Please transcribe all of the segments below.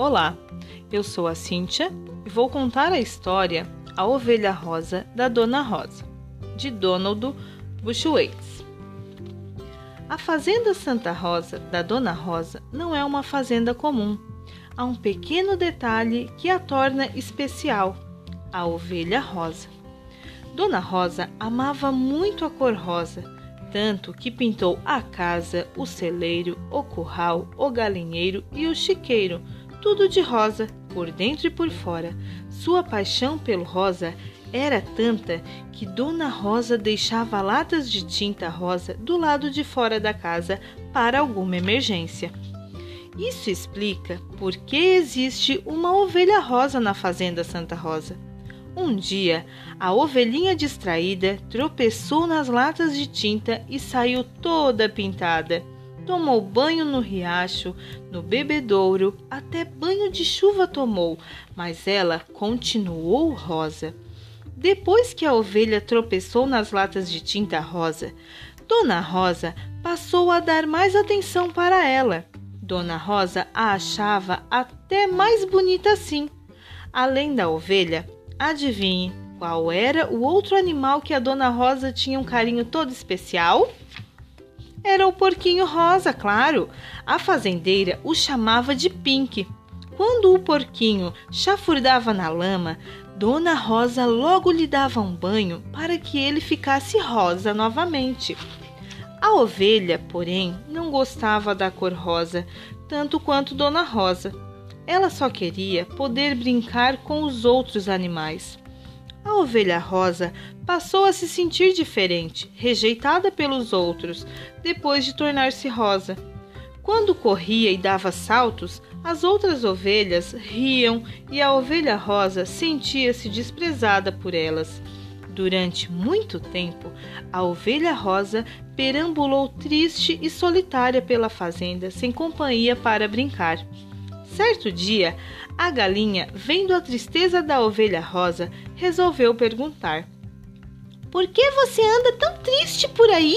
Olá, eu sou a Cíntia e vou contar a história A Ovelha Rosa da Dona Rosa, de Donald Bushwaits. A Fazenda Santa Rosa da Dona Rosa não é uma fazenda comum. Há um pequeno detalhe que a torna especial: a ovelha rosa. Dona Rosa amava muito a cor rosa, tanto que pintou a casa, o celeiro, o curral, o galinheiro e o chiqueiro tudo de rosa, por dentro e por fora. Sua paixão pelo rosa era tanta que Dona Rosa deixava latas de tinta rosa do lado de fora da casa para alguma emergência. Isso explica por que existe uma ovelha rosa na fazenda Santa Rosa. Um dia, a ovelhinha distraída tropeçou nas latas de tinta e saiu toda pintada tomou banho no riacho, no bebedouro, até banho de chuva tomou, mas ela continuou rosa. Depois que a ovelha tropeçou nas latas de tinta rosa, Dona Rosa passou a dar mais atenção para ela. Dona Rosa a achava até mais bonita assim. Além da ovelha, adivinhe qual era o outro animal que a Dona Rosa tinha um carinho todo especial? Era o porquinho rosa, claro. A fazendeira o chamava de Pink. Quando o porquinho chafurdava na lama, Dona Rosa logo lhe dava um banho para que ele ficasse rosa novamente. A ovelha, porém, não gostava da cor rosa, tanto quanto Dona Rosa. Ela só queria poder brincar com os outros animais. A ovelha rosa passou a se sentir diferente, rejeitada pelos outros, depois de tornar-se rosa. Quando corria e dava saltos, as outras ovelhas riam e a ovelha rosa sentia-se desprezada por elas. Durante muito tempo, a ovelha rosa perambulou triste e solitária pela fazenda, sem companhia para brincar. Certo dia, a galinha, vendo a tristeza da ovelha rosa, resolveu perguntar: Por que você anda tão triste por aí?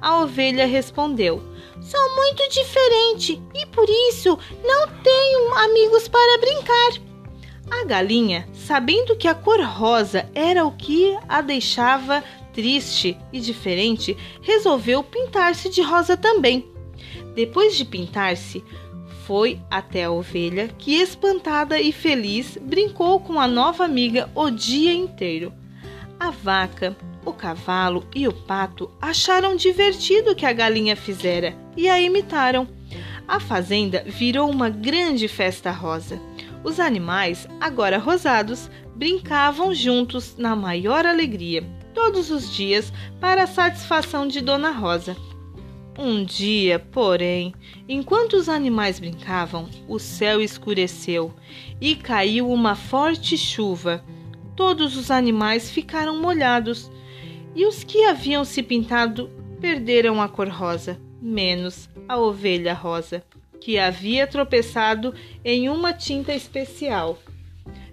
A ovelha respondeu: Sou muito diferente e por isso não tenho amigos para brincar. A galinha, sabendo que a cor rosa era o que a deixava triste e diferente, resolveu pintar-se de rosa também. Depois de pintar-se, foi até a ovelha, que espantada e feliz brincou com a nova amiga o dia inteiro. A vaca, o cavalo e o pato acharam divertido o que a galinha fizera e a imitaram. A fazenda virou uma grande festa rosa. Os animais, agora rosados, brincavam juntos na maior alegria, todos os dias, para a satisfação de Dona Rosa. Um dia, porém, enquanto os animais brincavam, o céu escureceu e caiu uma forte chuva. Todos os animais ficaram molhados e os que haviam se pintado perderam a cor rosa, menos a ovelha rosa, que havia tropeçado em uma tinta especial.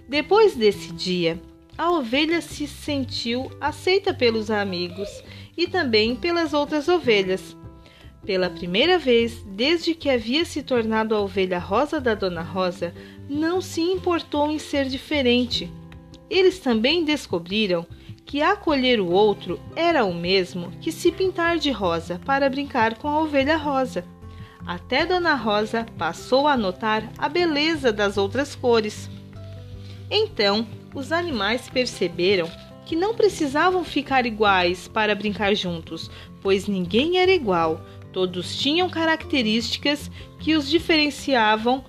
Depois desse dia, a ovelha se sentiu aceita pelos amigos e também pelas outras ovelhas pela primeira vez, desde que havia se tornado a ovelha rosa da Dona Rosa, não se importou em ser diferente. Eles também descobriram que acolher o outro era o mesmo que se pintar de rosa para brincar com a ovelha rosa. Até Dona Rosa passou a notar a beleza das outras cores. Então, os animais perceberam que não precisavam ficar iguais para brincar juntos, pois ninguém era igual, Todos tinham características que os diferenciavam: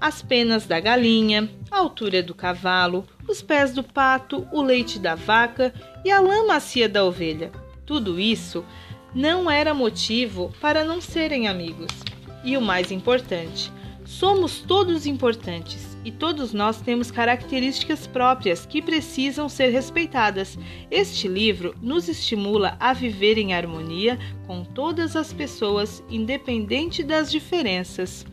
as penas da galinha, a altura do cavalo, os pés do pato, o leite da vaca e a lã macia da ovelha. Tudo isso não era motivo para não serem amigos. E o mais importante, somos todos importantes e todos nós temos características próprias que precisam ser respeitadas. Este livro nos estimula a viver em harmonia com todas as pessoas, independente das diferenças.